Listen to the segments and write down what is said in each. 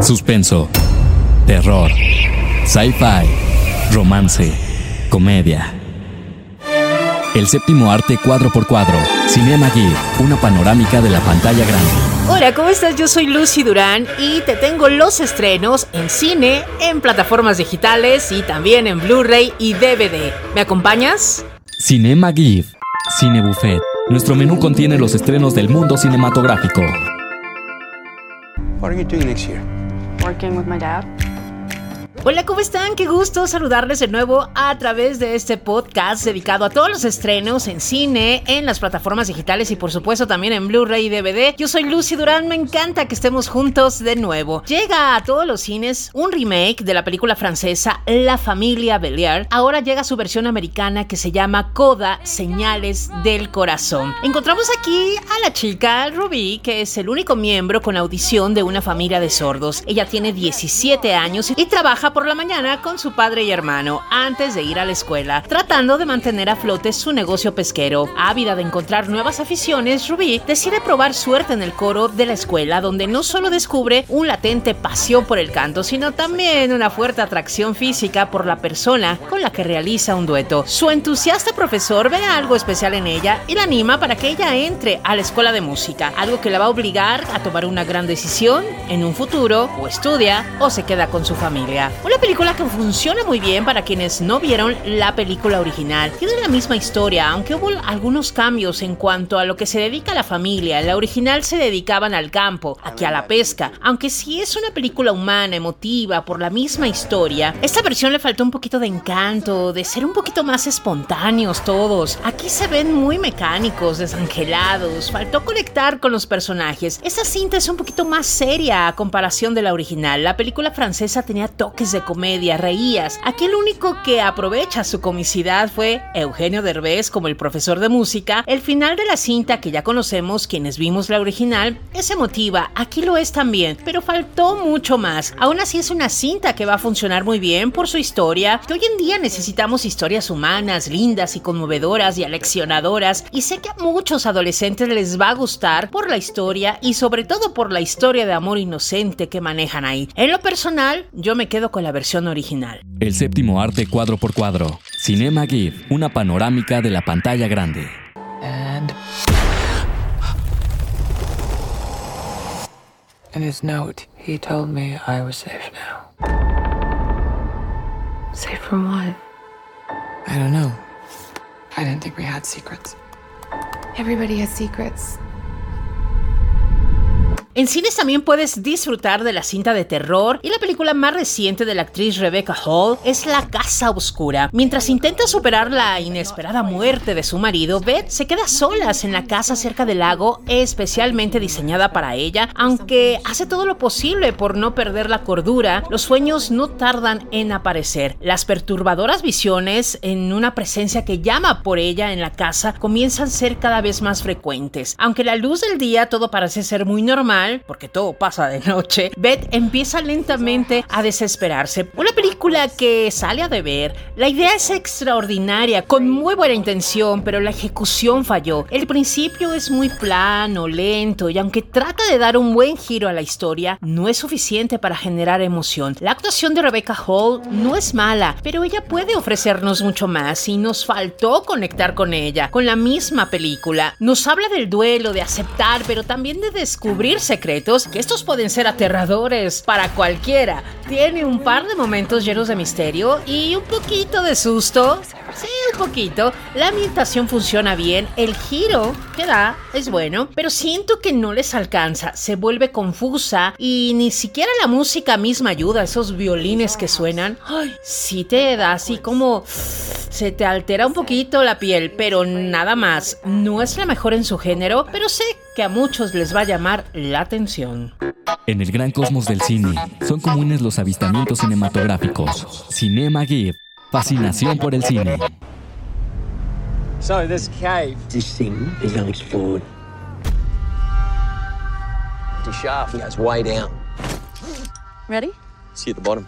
suspenso, terror, sci-fi, romance, comedia. El séptimo arte cuadro por cuadro, Cinema Gear, una panorámica de la pantalla grande. Hola, ¿cómo estás? Yo soy Lucy Durán y te tengo los estrenos en cine, en plataformas digitales y también en Blu-ray y DVD. ¿Me acompañas? Cinema Gear, Cine Buffet. Nuestro menú contiene los estrenos del mundo cinematográfico. What are you doing next year? Working with my dad. Hola, ¿cómo están? Qué gusto saludarles de nuevo a través de este podcast dedicado a todos los estrenos en cine, en las plataformas digitales y por supuesto también en Blu-ray y DVD. Yo soy Lucy Durán, me encanta que estemos juntos de nuevo. Llega a todos los cines un remake de la película francesa La familia Beliar. Ahora llega su versión americana que se llama Coda, Señales del Corazón. Encontramos aquí a la chica Ruby, que es el único miembro con audición de una familia de sordos. Ella tiene 17 años y trabaja por la mañana con su padre y hermano antes de ir a la escuela, tratando de mantener a flote su negocio pesquero. Ávida de encontrar nuevas aficiones, Ruby decide probar suerte en el coro de la escuela, donde no solo descubre un latente pasión por el canto, sino también una fuerte atracción física por la persona con la que realiza un dueto. Su entusiasta profesor ve algo especial en ella y la anima para que ella entre a la escuela de música, algo que la va a obligar a tomar una gran decisión en un futuro, o estudia o se queda con su familia. Una película que funciona muy bien para quienes no vieron la película original. Tiene la misma historia, aunque hubo algunos cambios en cuanto a lo que se dedica a la familia. En la original se dedicaban al campo, aquí a la pesca. Aunque sí es una película humana, emotiva, por la misma historia, esta versión le faltó un poquito de encanto, de ser un poquito más espontáneos todos. Aquí se ven muy mecánicos, desangelados, faltó conectar con los personajes. Esta cinta es un poquito más seria a comparación de la original. La película francesa tenía toques de comedia, reías. Aquí el único que aprovecha su comicidad fue Eugenio Derbez como el profesor de música. El final de la cinta que ya conocemos quienes vimos la original es emotiva, aquí lo es también, pero faltó mucho más. Aún así es una cinta que va a funcionar muy bien por su historia, que hoy en día necesitamos historias humanas, lindas y conmovedoras y aleccionadoras, y sé que a muchos adolescentes les va a gustar por la historia y sobre todo por la historia de amor inocente que manejan ahí. En lo personal, yo me quedo con la versión original. El séptimo arte cuadro por cuadro, Cinema Gear, una panorámica de la pantalla grande. And. In his note, he told me I was safe now. Safe from what? I don't know. I didn't think we had secrets. Everybody has secrets. En cines también puedes disfrutar de la cinta de terror y la película más reciente de la actriz Rebecca Hall es La Casa Oscura. Mientras intenta superar la inesperada muerte de su marido, Beth se queda solas en la casa cerca del lago, especialmente diseñada para ella, aunque hace todo lo posible por no perder la cordura, los sueños no tardan en aparecer. Las perturbadoras visiones en una presencia que llama por ella en la casa comienzan a ser cada vez más frecuentes. Aunque la luz del día todo parece ser muy normal, porque todo pasa de noche, Beth empieza lentamente a desesperarse. Una película que sale a deber. La idea es extraordinaria, con muy buena intención, pero la ejecución falló. El principio es muy plano, lento, y aunque trata de dar un buen giro a la historia, no es suficiente para generar emoción. La actuación de Rebecca Hall no es mala, pero ella puede ofrecernos mucho más y nos faltó conectar con ella, con la misma película. Nos habla del duelo, de aceptar, pero también de descubrir secretos, que estos pueden ser aterradores para cualquiera. Tiene un par de momentos llenos de misterio y un poquito de susto. Sí, un poquito. La ambientación funciona bien, el giro que da es bueno, pero siento que no les alcanza, se vuelve confusa y ni siquiera la música misma ayuda, esos violines que suenan. Ay, sí te da así como se te altera un poquito la piel, pero nada más. No es la mejor en su género, pero sé que a muchos les va a llamar la atención. En el gran cosmos del cine, son comunes los avistamientos cinematográficos. Cinema Gear, fascinación por el cine. So, this cave, This thing is unexplored. the shaft goes way down. Ready? See at the bottom.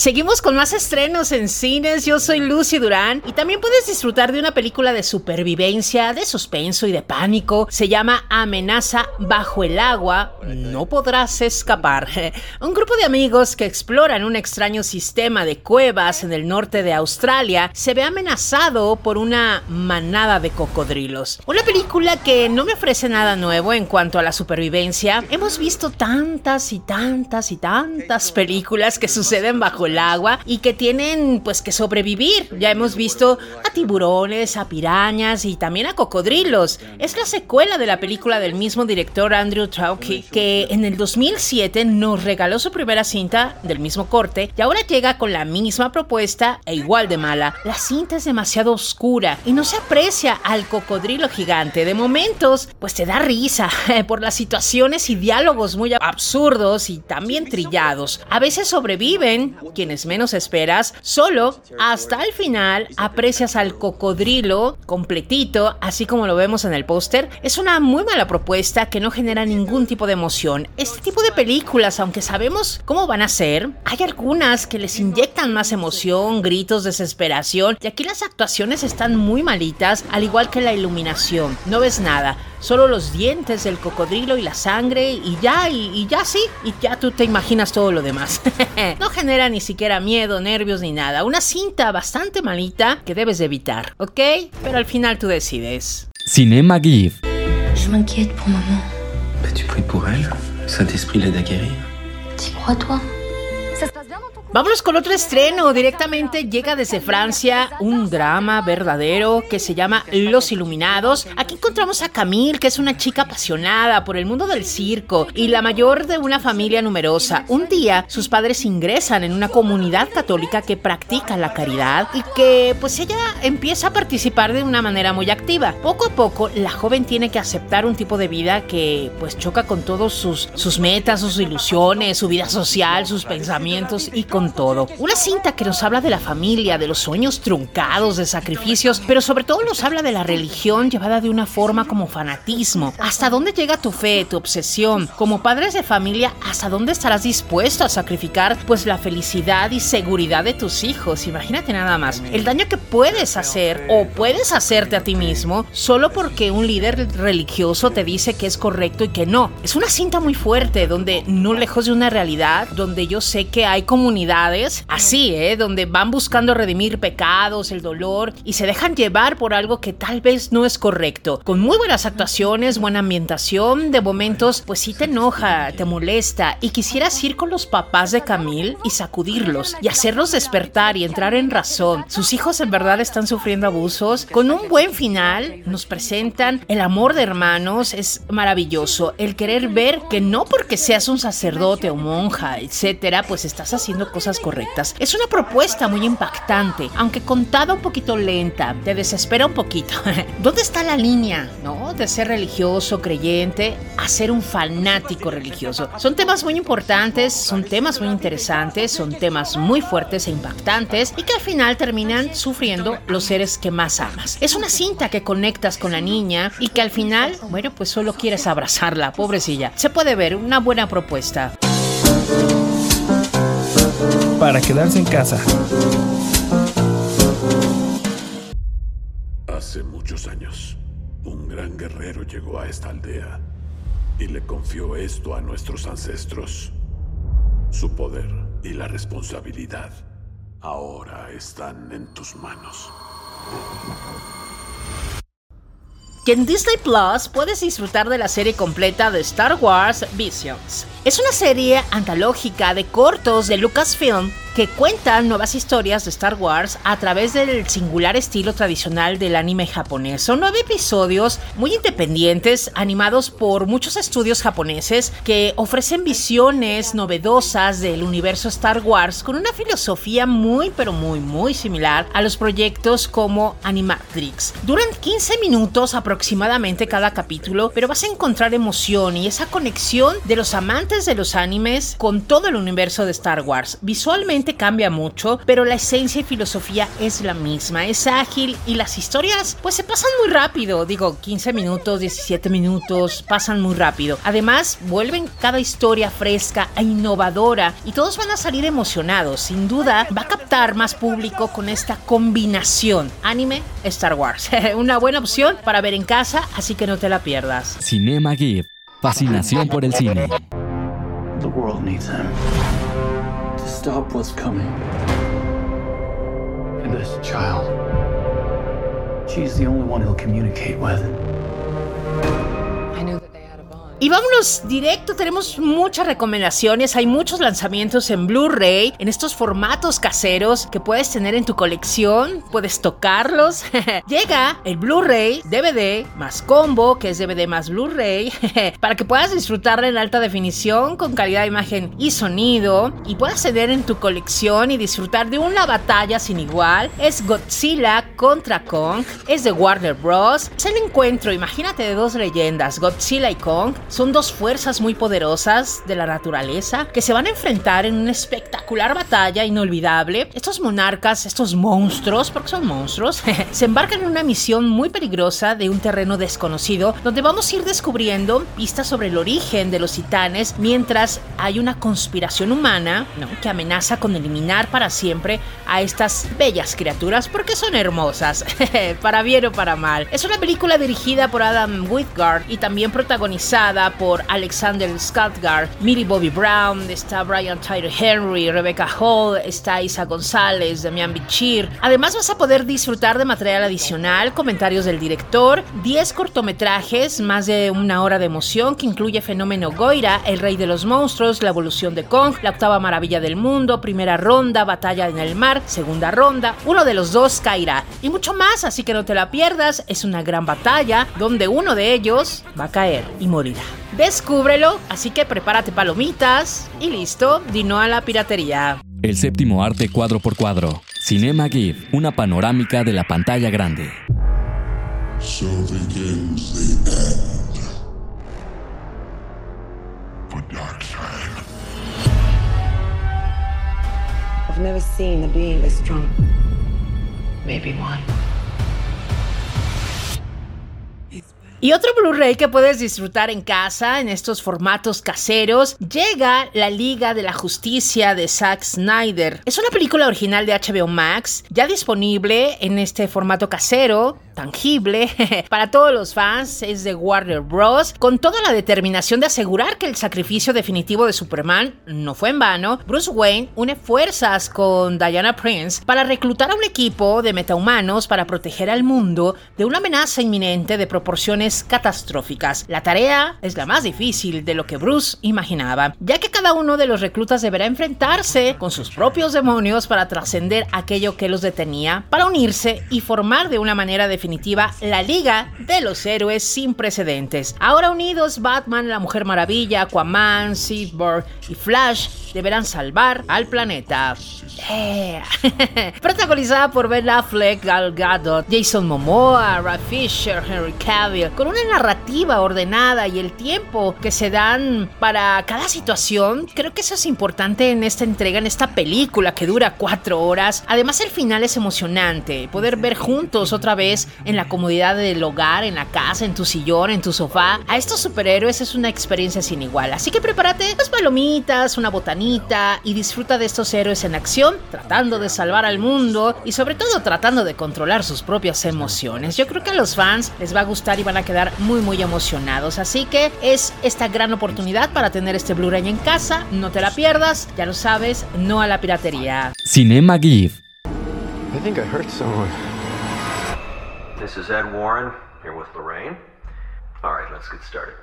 Seguimos con más estrenos en cines. Yo soy Lucy Durán y también puedes disfrutar de una película de supervivencia, de suspenso y de pánico. Se llama Amenaza bajo el agua. No podrás escapar. Un grupo de amigos que exploran un extraño sistema de cuevas en el norte de Australia se ve amenazado por una manada de cocodrilos. Una película que no me ofrece nada nuevo en cuanto a la supervivencia. Hemos visto tantas y tantas y tantas películas que suceden bajo el agua y que tienen pues que sobrevivir. Ya hemos visto a tiburones, a pirañas y también a cocodrilos. Es la secuela de la película del mismo director Andrew Trauki que en el 2007 nos regaló su primera cinta del mismo corte y ahora llega con la misma propuesta e igual de mala. La cinta es demasiado oscura y no se aprecia al cocodrilo gigante. De momentos pues te da risa por las situaciones y diálogos muy absurdos y también trillados. A veces sobreviven quienes menos esperas, solo hasta el final aprecias al cocodrilo completito, así como lo vemos en el póster. Es una muy mala propuesta que no genera ningún tipo de emoción. Este tipo de películas, aunque sabemos cómo van a ser, hay algunas que les inyectan más emoción, gritos, desesperación, y aquí las actuaciones están muy malitas, al igual que la iluminación. No ves nada solo los dientes del cocodrilo y la sangre y ya, y, ya sí, y ya tú te imaginas todo lo demás. no genera ni siquiera miedo, nervios ni nada. Una cinta bastante malita que debes evitar, ¿ok? Pero al final tú decides. Cinema GIF. Je m'inquiète pour maman. Bah, tu pries pour elle. Le Saint-Esprit l'aide à guérir. T'y crois, toi Vámonos con otro estreno. Directamente llega desde Francia un drama verdadero que se llama Los Iluminados. Aquí encontramos a Camille, que es una chica apasionada por el mundo del circo y la mayor de una familia numerosa. Un día sus padres ingresan en una comunidad católica que practica la caridad y que pues ella empieza a participar de una manera muy activa. Poco a poco la joven tiene que aceptar un tipo de vida que pues choca con todos sus, sus metas, sus ilusiones, su vida social, sus pensamientos y con todo. Una cinta que nos habla de la familia, de los sueños truncados, de sacrificios, pero sobre todo nos habla de la religión llevada de una forma como fanatismo. ¿Hasta dónde llega tu fe, tu obsesión? Como padres de familia, ¿hasta dónde estarás dispuesto a sacrificar pues la felicidad y seguridad de tus hijos? Imagínate nada más. El daño que puedes hacer o puedes hacerte a ti mismo solo porque un líder religioso te dice que es correcto y que no. Es una cinta muy fuerte donde no lejos de una realidad, donde yo sé que hay comunidades así, ¿eh? Donde van buscando redimir pecados, el dolor y se dejan llevar por algo que tal vez no es correcto. Con muy buenas actuaciones, buena ambientación, de momentos, pues sí te enoja, te molesta y quisieras ir con los papás de Camille y sacudirlos y hacerlos despertar y entrar en razón. Sus hijos en verdad están sufriendo abusos. Con un buen final, nos presentan el amor de hermanos, es maravilloso. El querer ver que no porque seas un sacerdote o monja, etcétera, pues estás haciendo cosas correctas. Es una propuesta muy impactante, aunque contada un poquito lenta, te desespera un poquito. ¿Dónde está la línea, no? De ser religioso, creyente, a ser un fanático religioso. Son temas muy importantes, son temas muy interesantes, son temas muy fuertes e impactantes y que al final terminan sufriendo los seres que más amas. Es una cinta que conectas con la niña y que al final, bueno, pues solo quieres abrazarla, pobrecilla. Se puede ver una buena propuesta para quedarse en casa. Hace muchos años, un gran guerrero llegó a esta aldea y le confió esto a nuestros ancestros. Su poder y la responsabilidad ahora están en tus manos. Y en Disney Plus puedes disfrutar de la serie completa de Star Wars Visions. Es una serie antológica de cortos de Lucasfilm que cuentan nuevas historias de Star Wars a través del singular estilo tradicional del anime japonés. Son nueve episodios muy independientes, animados por muchos estudios japoneses que ofrecen visiones novedosas del universo Star Wars con una filosofía muy pero muy muy similar a los proyectos como Animatrix. Duran 15 minutos aproximadamente cada capítulo, pero vas a encontrar emoción y esa conexión de los amantes de los animes con todo el universo de Star Wars. Visualmente cambia mucho, pero la esencia y filosofía es la misma, es ágil y las historias pues se pasan muy rápido, digo 15 minutos, 17 minutos, pasan muy rápido. Además, vuelven cada historia fresca e innovadora y todos van a salir emocionados, sin duda va a captar más público con esta combinación anime Star Wars. Una buena opción para ver en casa, así que no te la pierdas. Cinema Geek. Fascinación por el cine. The world needs stop what's coming. And this child, she's the only one he'll communicate with. Y vámonos directo, tenemos muchas recomendaciones, hay muchos lanzamientos en Blu-ray, en estos formatos caseros que puedes tener en tu colección, puedes tocarlos. Llega el Blu-ray, DVD, más combo, que es DVD más Blu-ray, para que puedas disfrutarla en alta definición, con calidad de imagen y sonido, y puedas tener en tu colección y disfrutar de una batalla sin igual. Es Godzilla contra Kong, es de Warner Bros. Es el encuentro, imagínate, de dos leyendas, Godzilla y Kong. Son dos fuerzas muy poderosas de la naturaleza que se van a enfrentar en una espectacular batalla inolvidable. Estos monarcas, estos monstruos, porque son monstruos, se embarcan en una misión muy peligrosa de un terreno desconocido donde vamos a ir descubriendo pistas sobre el origen de los titanes mientras hay una conspiración humana que amenaza con eliminar para siempre a estas bellas criaturas porque son hermosas, para bien o para mal. Es una película dirigida por Adam Whitgard y también protagonizada por Alexander Skarsgård, Millie Bobby Brown, está Brian Tyler Henry, Rebecca Hall, está Isa González, Damian Bichir. Además vas a poder disfrutar de material adicional, comentarios del director, 10 cortometrajes, más de una hora de emoción que incluye Fenómeno Goira, El Rey de los Monstruos, La Evolución de Kong, La Octava Maravilla del Mundo, Primera Ronda, Batalla en el Mar, Segunda Ronda, uno de los dos caerá y mucho más, así que no te la pierdas, es una gran batalla donde uno de ellos va a caer y morirá. Descúbrelo, así que prepárate palomitas y listo, dino a la piratería. El séptimo arte cuadro por cuadro. Cinema Geek. Una panorámica de la pantalla grande. So begins the end for Darkseid. I've never seen a being this strong. Maybe one. Y otro Blu-ray que puedes disfrutar en casa en estos formatos caseros llega La Liga de la Justicia de Zack Snyder. Es una película original de HBO Max, ya disponible en este formato casero, tangible, para todos los fans, es de Warner Bros. Con toda la determinación de asegurar que el sacrificio definitivo de Superman no fue en vano, Bruce Wayne une fuerzas con Diana Prince para reclutar a un equipo de metahumanos para proteger al mundo de una amenaza inminente de proporciones catastróficas. La tarea es la más difícil de lo que Bruce imaginaba, ya que cada uno de los reclutas deberá enfrentarse con sus propios demonios para trascender aquello que los detenía, para unirse y formar de una manera definitiva la Liga de los Héroes sin precedentes. Ahora unidos, Batman, la Mujer Maravilla, Aquaman, Cyborg y Flash deberán salvar al planeta. Eh. Protagonizada por Ben Affleck, Gal Gadot, Jason Momoa, Ralph Fisher, Henry Cavill, con una narrativa ordenada y el tiempo que se dan para cada situación, creo que eso es importante en esta entrega, en esta película que dura cuatro horas. Además el final es emocionante, poder ver juntos otra vez en la comodidad del hogar, en la casa, en tu sillón, en tu sofá, a estos superhéroes es una experiencia sin igual. Así que prepárate las palomitas, una botanita y disfruta de estos héroes en acción, tratando de salvar al mundo y sobre todo tratando de controlar sus propias emociones. Yo creo que a los fans les va a gustar y van a quedar muy muy emocionados. Así que es esta gran oportunidad para tener este Blu-ray en casa. No te la pierdas, ya lo sabes, no a la piratería. Cinema Geek. I think I hurt someone. This is Ed Warren, here with Lorraine. All right, let's get started.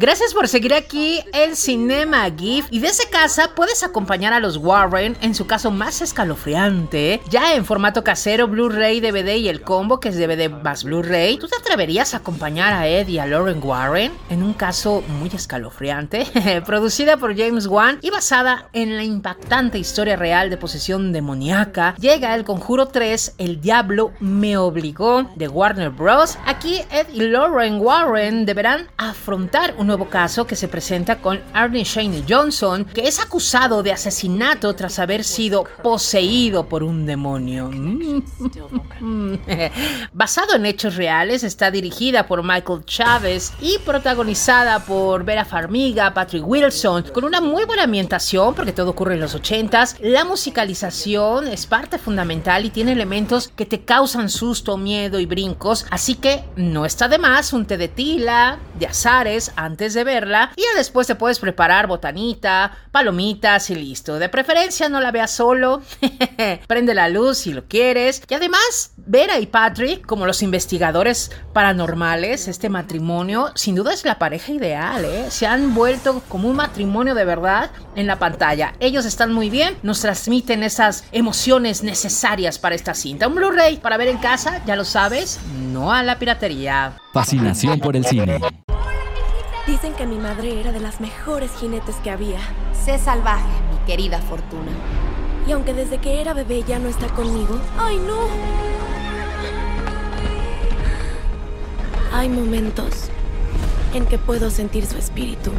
Gracias por seguir aquí el Cinema GIF y desde casa puedes acompañar a los Warren en su caso más escalofriante, ya en formato casero, Blu-ray, DVD y el combo que es DVD más Blu-ray. ¿Tú te atreverías a acompañar a Ed y a Lauren Warren en un caso muy escalofriante? Producida por James Wan y basada en la impactante historia real de posesión demoníaca, llega el Conjuro 3, El Diablo me obligó de Warner Bros. Aquí Ed y Lauren Warren deberán afrontar un nuevo caso que se presenta con Arnie Shane Johnson, que es acusado de asesinato tras haber sido poseído por un demonio. Basado en hechos reales, está dirigida por Michael Chávez y protagonizada por Vera Farmiga, Patrick Wilson, con una muy buena ambientación porque todo ocurre en los 80s. La musicalización es parte fundamental y tiene elementos que te causan susto, miedo y brincos, así que no está de más un té de tila, de azares antes de verla y ya después te puedes preparar botanita, palomitas y listo. De preferencia no la veas solo, prende la luz si lo quieres y además Vera y Patrick como los investigadores paranormales, este matrimonio sin duda es la pareja ideal, ¿eh? se han vuelto como un matrimonio de verdad en la pantalla. Ellos están muy bien, nos transmiten esas emociones necesarias para esta cinta. Un Blu-ray para ver en casa, ya lo sabes, no a la piratería. Fascinación por el cine. Dicen que mi madre era de las mejores jinetes que había. Sé salvaje, mi querida Fortuna. Y aunque desde que era bebé ya no está conmigo, ¡ay no! Hay momentos en que puedo sentir su espíritu.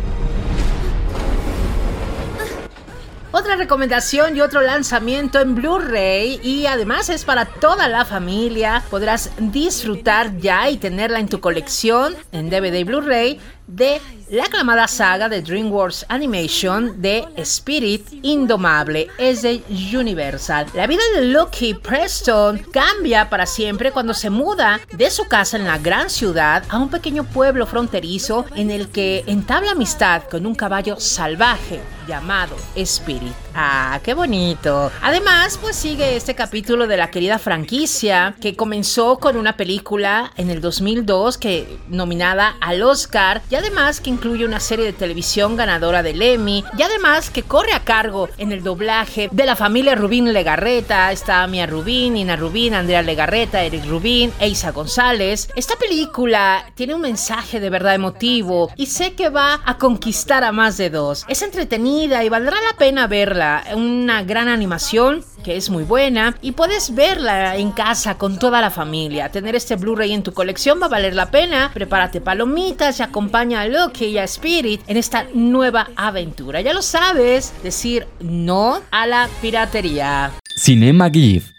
Otra recomendación y otro lanzamiento en Blu-ray y además es para toda la familia. Podrás disfrutar ya y tenerla en tu colección en DVD y Blu-ray de la aclamada saga de DreamWorks Animation de Spirit Indomable es de Universal. La vida de Lucky Preston cambia para siempre cuando se muda de su casa en la gran ciudad a un pequeño pueblo fronterizo en el que entabla amistad con un caballo salvaje llamado Spirit. Ah, qué bonito. Además, pues sigue este capítulo de la querida franquicia que comenzó con una película en el 2002 que nominada al Oscar y además que incluye una serie de televisión ganadora del Emmy y además que corre a cargo en el doblaje de la familia Rubín Legarreta, está Mia Rubín, Ina Rubín, Andrea Legarreta, Eric Rubín, Eisa González. Esta película tiene un mensaje de verdad emotivo y sé que va a conquistar a más de dos. Es entretenida y valdrá la pena verla una gran animación que es muy buena y puedes verla en casa con toda la familia. Tener este Blu-ray en tu colección va a valer la pena. Prepárate palomitas y acompaña a Loki y a Spirit en esta nueva aventura. Ya lo sabes, decir no a la piratería. Cinema GIF.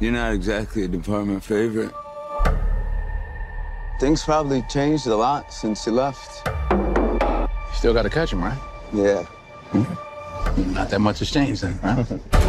You're not exactly a department favorite. Things probably changed a lot since you left. You still gotta catch him, right? Yeah. Not that much has changed then, right?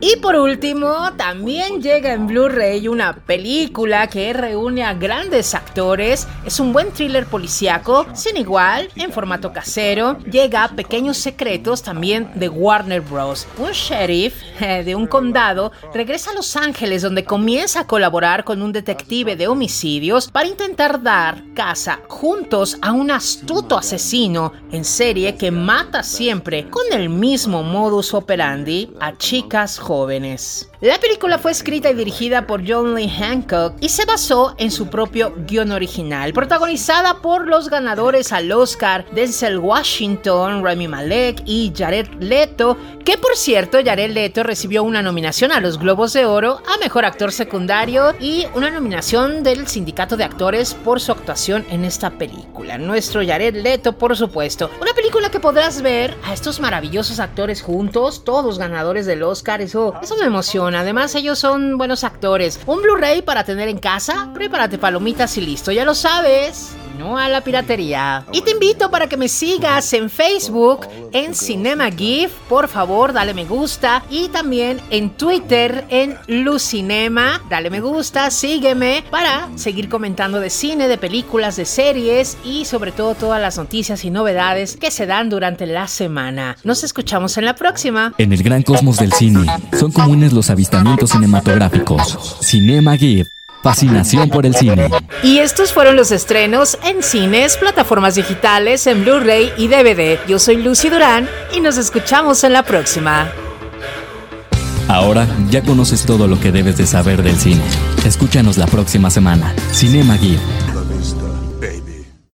Y por último, también llega en Blu-ray una película que reúne a grandes actores. Es un buen thriller policíaco, sin igual, en formato casero. Llega a Pequeños Secretos también de Warner Bros. Un sheriff eh, de un condado regresa a Los Ángeles donde comienza a colaborar con un detective de homicidios para intentar dar caza juntos a un astuto asesino en serie que mata siempre con el mismo modus operandi a chicas jóvenes. La película fue escrita y dirigida por John Lee Hancock y se basó en su propio guion original, protagonizada por los ganadores al Oscar Denzel Washington, Rami Malek y Jared Leto, que por cierto Jared Leto recibió una nominación a los Globos de Oro a Mejor Actor Secundario y una nominación del Sindicato de Actores por su actuación en esta película. Nuestro Jared Leto, por supuesto. Una película que podrás ver a estos maravillosos actores juntos, todos ganadores del Oscar, eso, eso me emociona. Además, ellos son buenos actores. Un Blu-ray para tener en casa, prepárate palomitas y listo, ya lo sabes no a la piratería. Y te invito para que me sigas en Facebook, en Cinema GIF, por favor, dale me gusta. Y también en Twitter, en Lucinema, dale me gusta, sígueme para seguir comentando de cine, de películas, de series y sobre todo todas las noticias y novedades que se dan durante la semana. Nos escuchamos en la próxima. En el gran cosmos del cine, son comunes los avistamientos cinematográficos. Cinema GIF Fascinación por el cine. Y estos fueron los estrenos en cines, plataformas digitales, en Blu-ray y DVD. Yo soy Lucy Durán y nos escuchamos en la próxima. Ahora ya conoces todo lo que debes de saber del cine. Escúchanos la próxima semana. Cinema Gear